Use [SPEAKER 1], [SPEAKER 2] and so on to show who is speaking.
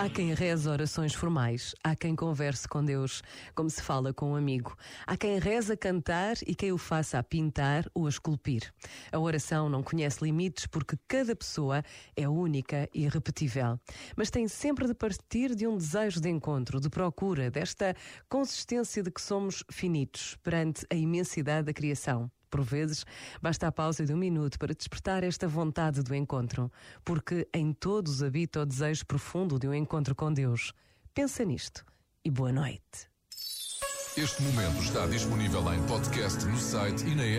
[SPEAKER 1] Há quem reze orações formais, há quem converse com Deus, como se fala com um amigo. Há quem reza cantar e quem o faça a pintar ou a esculpir. A oração não conhece limites porque cada pessoa é única e irrepetível. Mas tem sempre de partir de um desejo de encontro, de procura, desta consistência de que somos finitos perante a imensidade da criação. Por vezes, basta a pausa de um minuto para despertar esta vontade do encontro, porque em todos habita o desejo profundo de um encontro com Deus. Pensa nisto e boa noite.
[SPEAKER 2] Este momento está disponível em podcast no site e na app.